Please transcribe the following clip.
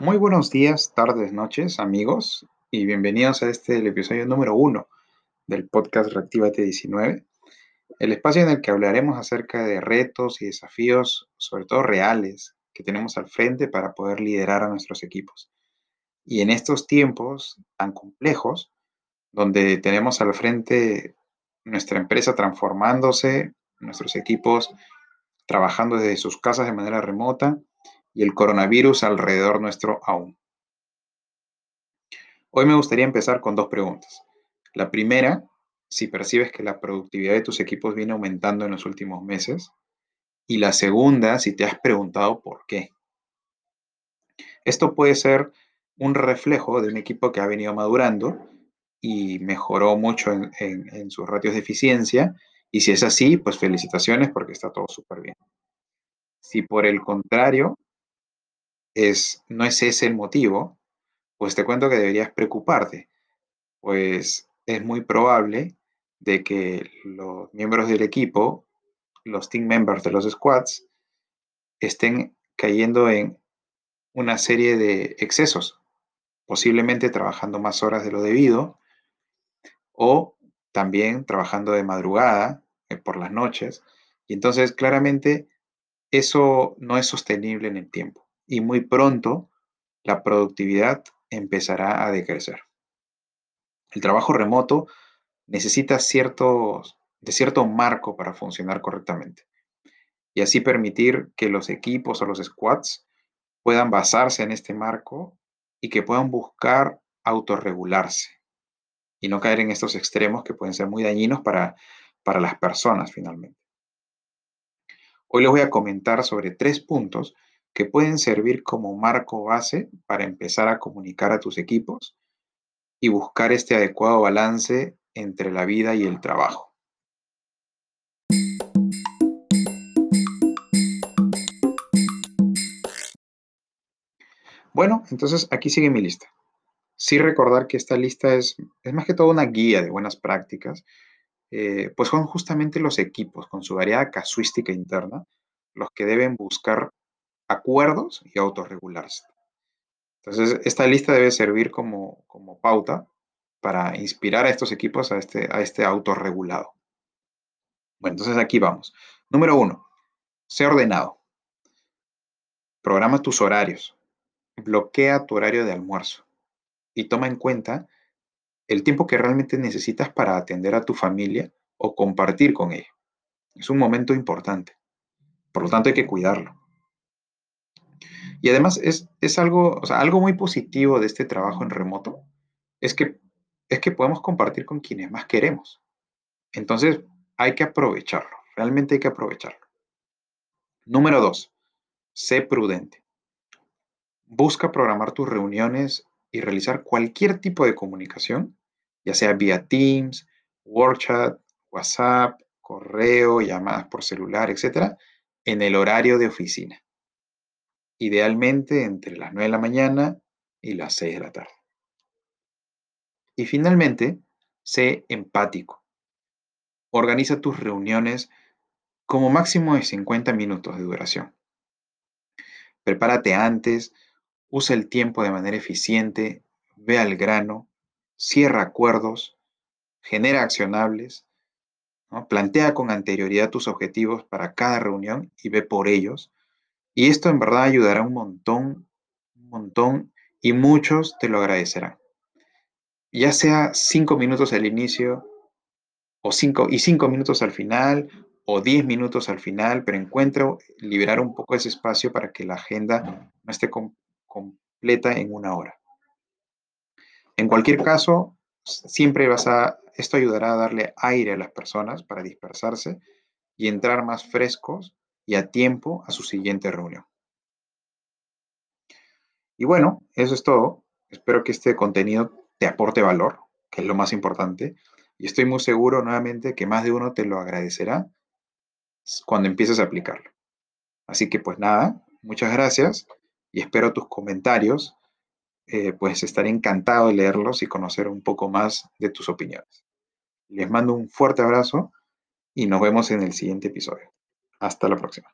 Muy buenos días, tardes, noches, amigos, y bienvenidos a este episodio número uno del podcast Reactivate 19, el espacio en el que hablaremos acerca de retos y desafíos, sobre todo reales, que tenemos al frente para poder liderar a nuestros equipos. Y en estos tiempos tan complejos, donde tenemos al frente nuestra empresa transformándose, nuestros equipos trabajando desde sus casas de manera remota y el coronavirus alrededor nuestro aún. Hoy me gustaría empezar con dos preguntas. La primera, si percibes que la productividad de tus equipos viene aumentando en los últimos meses. Y la segunda, si te has preguntado por qué. Esto puede ser un reflejo de un equipo que ha venido madurando y mejoró mucho en, sus ratios de eficiencia. Y si es así, pues felicitaciones porque está todo súper bien. Si por el contrario no es ese el motivo, pues te cuento que deberías preocuparte, pues es muy probable de que los miembros del equipo, los team members de los squads, estén cayendo en una serie de excesos, posiblemente trabajando más horas de lo debido o también trabajando de madrugada, eh, por las noches. Y entonces claramente eso no es sostenible en el tiempo y muy pronto la productividad empezará a decrecer. El trabajo remoto necesita de cierto marco para funcionar correctamente y así permitir que los equipos o los squads puedan basarse en este marco y que puedan buscar autorregularse y no caer en estos extremos que pueden ser muy dañinos para, para las personas finalmente. Hoy les voy a comentar sobre tres puntos que pueden servir como marco base para empezar a comunicar a tus equipos y buscar este adecuado balance entre la vida y el trabajo. Bueno, entonces aquí sigue mi lista. Sí recordar que esta lista es, es más que todo una guía de buenas prácticas, eh, pues son justamente los equipos con su variada casuística interna los que deben buscar acuerdos y autorregularse. Entonces, esta lista debe servir como, como pauta para inspirar a estos equipos a este, a este autorregulado. Bueno, entonces aquí vamos. Número uno, sé ordenado. Programa tus horarios. Bloquea tu horario de almuerzo. Y toma en cuenta el tiempo que realmente necesitas para atender a tu familia o compartir con ella. Es un momento importante. Por lo tanto, hay que cuidarlo. Y además es, es algo, o sea, algo muy positivo de este trabajo en remoto, es que, es que podemos compartir con quienes más queremos. Entonces, hay que aprovecharlo, realmente hay que aprovecharlo. Número dos, sé prudente. Busca programar tus reuniones y realizar cualquier tipo de comunicación, ya sea vía Teams, WorkChat, WhatsApp, correo, llamadas por celular, etcétera, en el horario de oficina idealmente entre las 9 de la mañana y las 6 de la tarde. Y finalmente, sé empático. Organiza tus reuniones como máximo de 50 minutos de duración. Prepárate antes, usa el tiempo de manera eficiente, ve al grano, cierra acuerdos, genera accionables, plantea con anterioridad tus objetivos para cada reunión y ve por ellos y esto en verdad ayudará un montón, un montón, y muchos te lo agradecerán. Ya sea cinco minutos al inicio, o cinco, y cinco minutos al final, o diez minutos al final, pero encuentro liberar un poco ese espacio para que la agenda no esté completa en una hora. En cualquier caso, siempre vas a, esto ayudará a darle aire a las personas para dispersarse y entrar más frescos y a tiempo a su siguiente reunión. Y bueno, eso es todo. Espero que este contenido te aporte valor, que es lo más importante. Y estoy muy seguro nuevamente que más de uno te lo agradecerá cuando empieces a aplicarlo. Así que pues nada, muchas gracias y espero tus comentarios. Eh, pues estaré encantado de leerlos y conocer un poco más de tus opiniones. Les mando un fuerte abrazo y nos vemos en el siguiente episodio. Hasta la próxima.